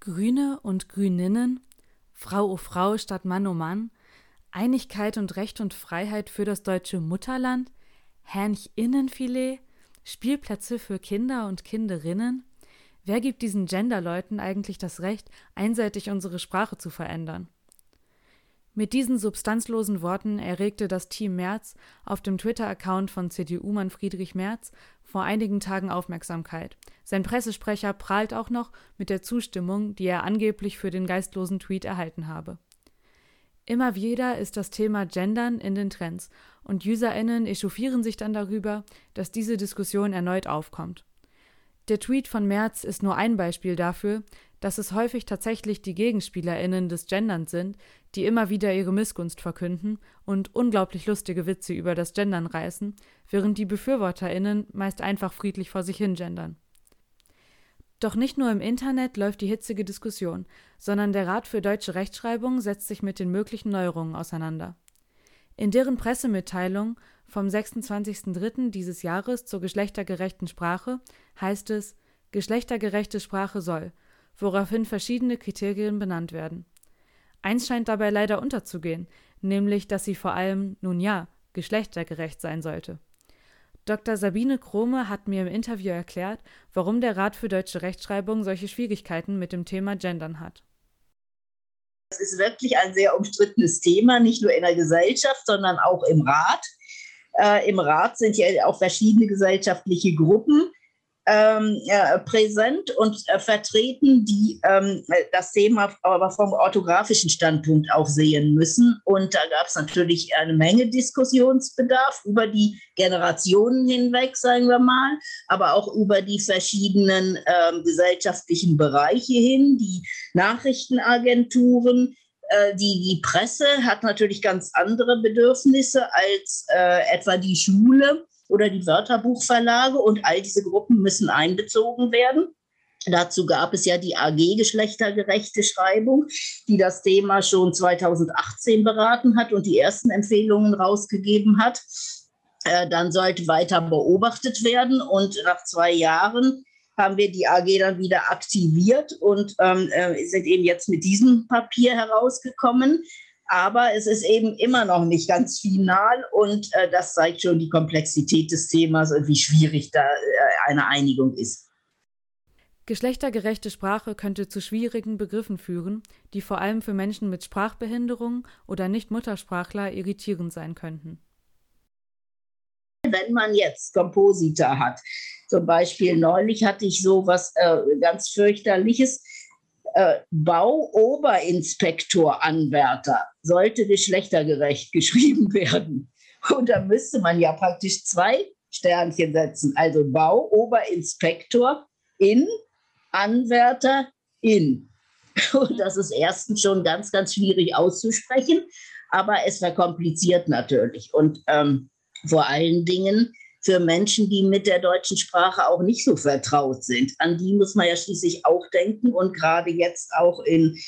Grüne und Grüninnen, Frau o Frau statt Mann o Mann, Einigkeit und Recht und Freiheit für das deutsche Mutterland, Hähncheninnenfilet, Spielplätze für Kinder und Kinderinnen? Wer gibt diesen Genderleuten eigentlich das Recht, einseitig unsere Sprache zu verändern? Mit diesen substanzlosen Worten erregte das Team Merz auf dem Twitter-Account von CDU-Mann Friedrich Merz vor einigen Tagen Aufmerksamkeit. Sein Pressesprecher prahlt auch noch mit der Zustimmung, die er angeblich für den geistlosen Tweet erhalten habe. Immer wieder ist das Thema Gendern in den Trends und UserInnen echauffieren sich dann darüber, dass diese Diskussion erneut aufkommt. Der Tweet von Merz ist nur ein Beispiel dafür, dass es häufig tatsächlich die GegenspielerInnen des Genderns sind, die immer wieder ihre Missgunst verkünden und unglaublich lustige Witze über das Gendern reißen, während die BefürworterInnen meist einfach friedlich vor sich hin gendern. Doch nicht nur im Internet läuft die hitzige Diskussion, sondern der Rat für deutsche Rechtschreibung setzt sich mit den möglichen Neuerungen auseinander. In deren Pressemitteilung vom 26.03. dieses Jahres zur geschlechtergerechten Sprache heißt es, geschlechtergerechte Sprache soll, woraufhin verschiedene Kriterien benannt werden. Eins scheint dabei leider unterzugehen, nämlich dass sie vor allem, nun ja, geschlechtergerecht sein sollte. Dr. Sabine Krome hat mir im Interview erklärt, warum der Rat für deutsche Rechtschreibung solche Schwierigkeiten mit dem Thema Gendern hat. Es ist wirklich ein sehr umstrittenes Thema, nicht nur in der Gesellschaft, sondern auch im Rat. Äh, Im Rat sind ja auch verschiedene gesellschaftliche Gruppen, ähm, äh, präsent und äh, vertreten, die ähm, das Thema aber vom orthografischen Standpunkt auch sehen müssen. Und da gab es natürlich eine Menge Diskussionsbedarf über die Generationen hinweg, sagen wir mal, aber auch über die verschiedenen ähm, gesellschaftlichen Bereiche hin, die Nachrichtenagenturen, äh, die, die Presse hat natürlich ganz andere Bedürfnisse als äh, etwa die Schule oder die Wörterbuchverlage und all diese Gruppen müssen einbezogen werden. Dazu gab es ja die AG Geschlechtergerechte Schreibung, die das Thema schon 2018 beraten hat und die ersten Empfehlungen rausgegeben hat. Äh, dann sollte weiter beobachtet werden und nach zwei Jahren haben wir die AG dann wieder aktiviert und ähm, äh, sind eben jetzt mit diesem Papier herausgekommen. Aber es ist eben immer noch nicht ganz final und äh, das zeigt schon die Komplexität des Themas und wie schwierig da äh, eine Einigung ist. Geschlechtergerechte Sprache könnte zu schwierigen Begriffen führen, die vor allem für Menschen mit Sprachbehinderung oder Nicht-Muttersprachler irritierend sein könnten. Wenn man jetzt Kompositor hat, zum Beispiel neulich hatte ich so was äh, ganz fürchterliches, äh, Bauoberinspektor-Anwärter sollte geschlechtergerecht geschrieben werden. Und da müsste man ja praktisch zwei Sternchen setzen. Also Bauoberinspektor in, Anwärter in. Und das ist erstens schon ganz, ganz schwierig auszusprechen, aber es verkompliziert natürlich. Und ähm, vor allen Dingen für Menschen, die mit der deutschen Sprache auch nicht so vertraut sind. An die muss man ja schließlich auch denken. Und gerade jetzt auch in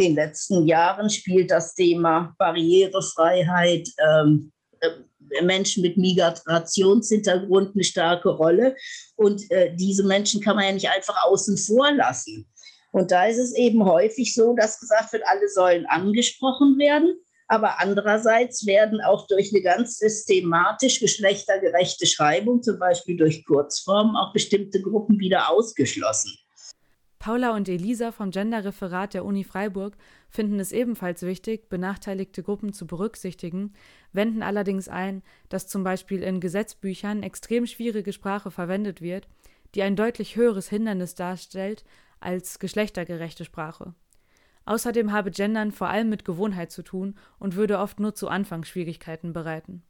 den letzten Jahren spielt das Thema Barrierefreiheit, ähm, äh, Menschen mit Migrationshintergrund eine starke Rolle. Und äh, diese Menschen kann man ja nicht einfach außen vor lassen. Und da ist es eben häufig so, dass gesagt wird, alle sollen angesprochen werden. Aber andererseits werden auch durch eine ganz systematisch geschlechtergerechte Schreibung, zum Beispiel durch Kurzformen, auch bestimmte Gruppen wieder ausgeschlossen. Paula und Elisa vom Genderreferat der Uni Freiburg finden es ebenfalls wichtig, benachteiligte Gruppen zu berücksichtigen, wenden allerdings ein, dass zum Beispiel in Gesetzbüchern extrem schwierige Sprache verwendet wird, die ein deutlich höheres Hindernis darstellt als geschlechtergerechte Sprache. Außerdem habe Gendern vor allem mit Gewohnheit zu tun und würde oft nur zu Anfang Schwierigkeiten bereiten.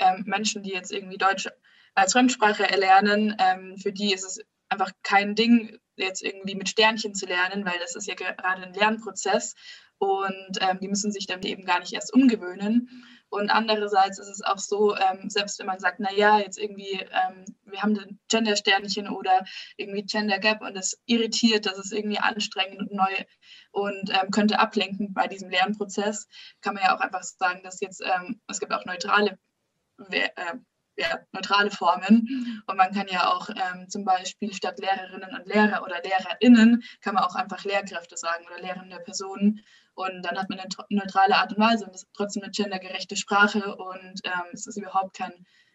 Ähm, Menschen, die jetzt irgendwie Deutsch als Fremdsprache erlernen, ähm, für die ist es einfach kein Ding, jetzt irgendwie mit Sternchen zu lernen, weil das ist ja gerade ein Lernprozess und ähm, die müssen sich dann eben gar nicht erst umgewöhnen. Und andererseits ist es auch so, ähm, selbst wenn man sagt, naja, jetzt irgendwie, ähm, wir haben ein Gender-Sternchen oder irgendwie Gender Gap und das irritiert, das ist irgendwie anstrengend und neu und ähm, könnte ablenken bei diesem Lernprozess, kann man ja auch einfach sagen, dass jetzt, ähm, es gibt auch neutrale äh, ja, neutrale Formen. Und man kann ja auch ähm, zum Beispiel statt Lehrerinnen und Lehrer oder LehrerInnen kann man auch einfach Lehrkräfte sagen oder lehrende Personen. Und dann hat man eine neutrale Art und Weise und ist trotzdem eine gendergerechte Sprache und ähm, es ist überhaupt kein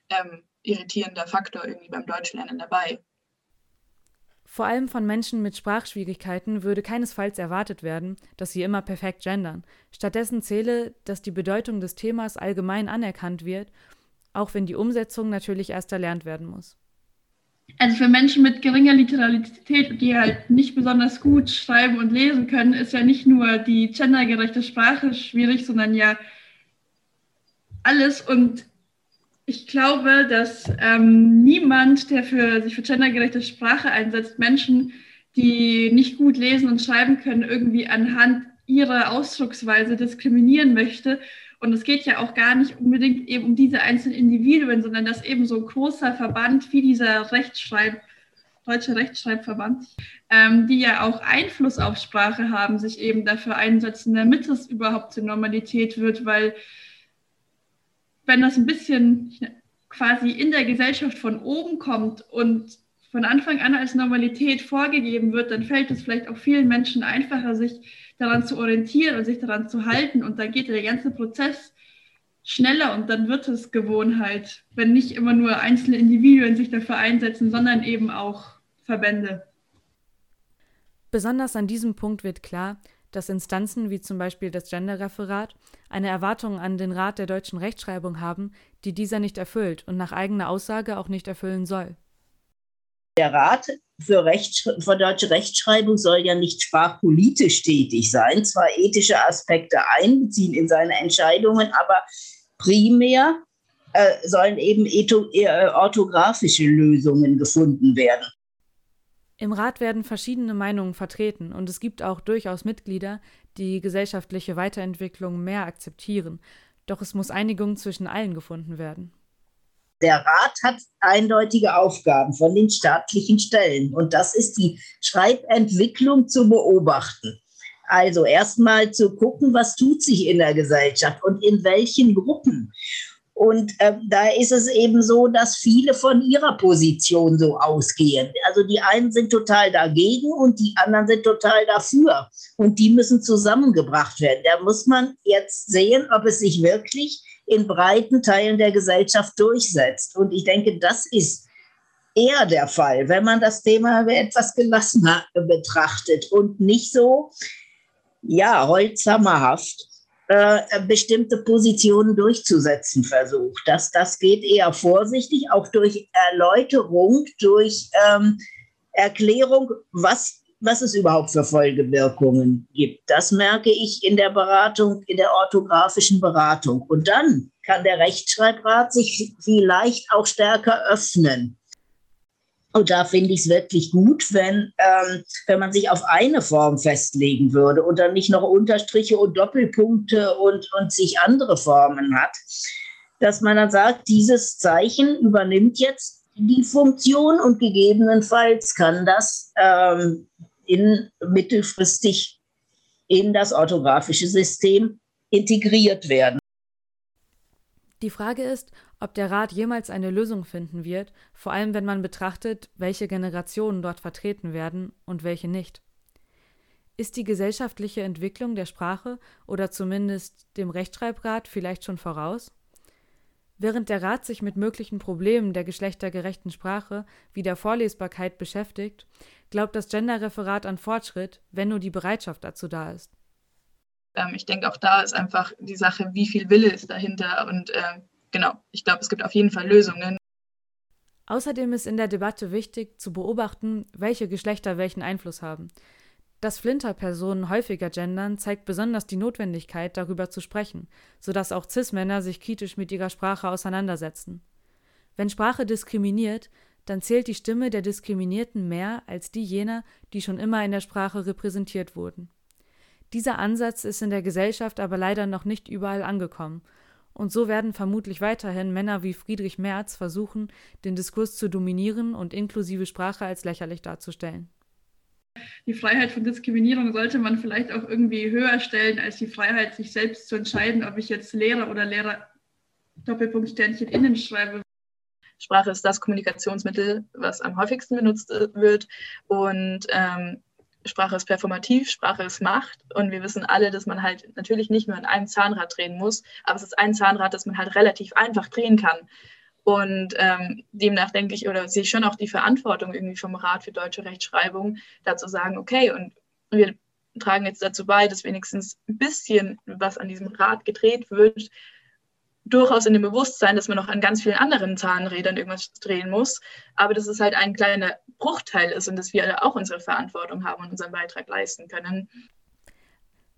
ähm, irritierender Faktor irgendwie beim Deutschlernen dabei. Vor allem von Menschen mit Sprachschwierigkeiten würde keinesfalls erwartet werden, dass sie immer perfekt gendern. Stattdessen zähle, dass die Bedeutung des Themas allgemein anerkannt wird, auch wenn die Umsetzung natürlich erst erlernt werden muss. Also für Menschen mit geringer Literalität, die halt nicht besonders gut schreiben und lesen können, ist ja nicht nur die gendergerechte Sprache schwierig, sondern ja alles. Und ich glaube, dass ähm, niemand, der für, sich für gendergerechte Sprache einsetzt, Menschen, die nicht gut lesen und schreiben können, irgendwie anhand ihrer Ausdrucksweise diskriminieren möchte. Und es geht ja auch gar nicht unbedingt eben um diese einzelnen Individuen, sondern dass eben so ein großer Verband wie dieser Rechtschreib, Deutsche Rechtschreibverband, ähm, die ja auch Einfluss auf Sprache haben, sich eben dafür einsetzen, damit es überhaupt zur Normalität wird, weil wenn das ein bisschen quasi in der Gesellschaft von oben kommt und von Anfang an als Normalität vorgegeben wird, dann fällt es vielleicht auch vielen Menschen einfacher, sich daran zu orientieren und sich daran zu halten. Und dann geht der ganze Prozess schneller und dann wird es Gewohnheit, wenn nicht immer nur einzelne Individuen sich dafür einsetzen, sondern eben auch Verbände. Besonders an diesem Punkt wird klar, dass Instanzen wie zum Beispiel das Genderreferat eine Erwartung an den Rat der deutschen Rechtschreibung haben, die dieser nicht erfüllt und nach eigener Aussage auch nicht erfüllen soll. Der Rat für, Recht, für deutsche Rechtschreibung soll ja nicht sprachpolitisch tätig sein, zwar ethische Aspekte einbeziehen in seine Entscheidungen, aber primär äh, sollen eben etho, äh, orthografische Lösungen gefunden werden. Im Rat werden verschiedene Meinungen vertreten und es gibt auch durchaus Mitglieder, die gesellschaftliche Weiterentwicklung mehr akzeptieren, doch es muss Einigung zwischen allen gefunden werden. Der Rat hat eindeutige Aufgaben von den staatlichen Stellen und das ist die Schreibentwicklung zu beobachten. Also erstmal zu gucken, was tut sich in der Gesellschaft und in welchen Gruppen. Und äh, da ist es eben so, dass viele von ihrer Position so ausgehen. Also die einen sind total dagegen und die anderen sind total dafür. Und die müssen zusammengebracht werden. Da muss man jetzt sehen, ob es sich wirklich in breiten Teilen der Gesellschaft durchsetzt. Und ich denke, das ist eher der Fall, wenn man das Thema etwas gelassener betrachtet und nicht so, ja, holzhammerhaft äh, bestimmte Positionen durchzusetzen versucht. Das, das geht eher vorsichtig, auch durch Erläuterung, durch ähm, Erklärung, was, was es überhaupt für Folgewirkungen gibt. Das merke ich in der Beratung, in der orthografischen Beratung. Und dann kann der Rechtschreibrat sich vielleicht auch stärker öffnen und da finde ich es wirklich gut, wenn, ähm, wenn man sich auf eine Form festlegen würde und dann nicht noch Unterstriche und Doppelpunkte und, und sich andere Formen hat. Dass man dann sagt, dieses Zeichen übernimmt jetzt die Funktion und gegebenenfalls kann das ähm, in, mittelfristig in das orthografische System integriert werden. Die Frage ist, ob der Rat jemals eine Lösung finden wird, vor allem wenn man betrachtet, welche Generationen dort vertreten werden und welche nicht. Ist die gesellschaftliche Entwicklung der Sprache oder zumindest dem Rechtschreibrat vielleicht schon voraus? Während der Rat sich mit möglichen Problemen der geschlechtergerechten Sprache wie der Vorlesbarkeit beschäftigt, glaubt das Genderreferat an Fortschritt, wenn nur die Bereitschaft dazu da ist. Ähm, ich denke, auch da ist einfach die Sache, wie viel Wille ist dahinter. Und äh, genau, ich glaube, es gibt auf jeden Fall Lösungen. Außerdem ist in der Debatte wichtig zu beobachten, welche Geschlechter welchen Einfluss haben. Dass Flinter-Personen häufiger gendern, zeigt besonders die Notwendigkeit, darüber zu sprechen, sodass auch Cis-Männer sich kritisch mit ihrer Sprache auseinandersetzen. Wenn Sprache diskriminiert, dann zählt die Stimme der Diskriminierten mehr als die jener, die schon immer in der Sprache repräsentiert wurden. Dieser Ansatz ist in der Gesellschaft aber leider noch nicht überall angekommen. Und so werden vermutlich weiterhin Männer wie Friedrich Merz versuchen, den Diskurs zu dominieren und inklusive Sprache als lächerlich darzustellen. Die Freiheit von Diskriminierung sollte man vielleicht auch irgendwie höher stellen als die Freiheit, sich selbst zu entscheiden, ob ich jetzt Lehrer oder Lehrer Doppelpunkt Sternchen innen schreibe. Sprache ist das Kommunikationsmittel, was am häufigsten benutzt äh, wird. Und ähm, Sprache ist performativ, Sprache ist Macht. Und wir wissen alle, dass man halt natürlich nicht nur in einem Zahnrad drehen muss, aber es ist ein Zahnrad, das man halt relativ einfach drehen kann. Und ähm, demnach denke ich oder sehe ich schon auch die Verantwortung irgendwie vom Rat für deutsche Rechtschreibung, dazu sagen, okay, und wir tragen jetzt dazu bei, dass wenigstens ein bisschen was an diesem Rad gedreht wird, durchaus in dem Bewusstsein, dass man noch an ganz vielen anderen Zahnrädern irgendwas drehen muss, aber dass es halt ein kleiner Bruchteil ist und dass wir alle auch unsere Verantwortung haben und unseren Beitrag leisten können.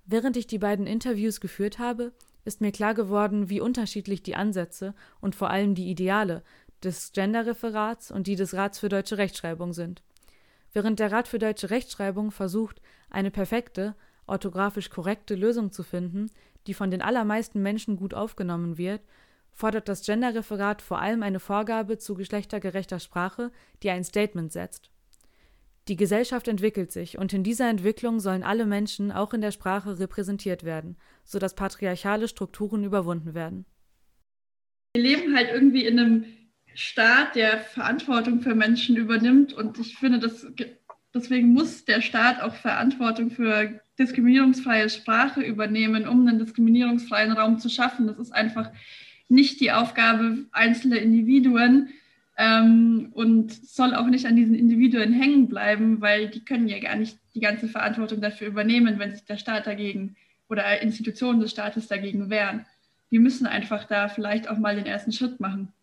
Während ich die beiden Interviews geführt habe, ist mir klar geworden, wie unterschiedlich die Ansätze und vor allem die Ideale des Genderreferats und die des Rats für deutsche Rechtschreibung sind. Während der Rat für deutsche Rechtschreibung versucht, eine perfekte, orthografisch korrekte Lösung zu finden, die von den allermeisten Menschen gut aufgenommen wird, fordert das Genderreferat vor allem eine Vorgabe zu geschlechtergerechter Sprache, die ein Statement setzt. Die Gesellschaft entwickelt sich, und in dieser Entwicklung sollen alle Menschen auch in der Sprache repräsentiert werden, sodass patriarchale Strukturen überwunden werden. Wir leben halt irgendwie in einem Staat, der Verantwortung für Menschen übernimmt, und ich finde, das, deswegen muss der Staat auch Verantwortung für diskriminierungsfreie Sprache übernehmen, um einen diskriminierungsfreien Raum zu schaffen. Das ist einfach nicht die Aufgabe einzelner Individuen, ähm, und soll auch nicht an diesen Individuen hängen bleiben, weil die können ja gar nicht die ganze Verantwortung dafür übernehmen, wenn sich der Staat dagegen oder Institutionen des Staates dagegen wehren. Die müssen einfach da vielleicht auch mal den ersten Schritt machen.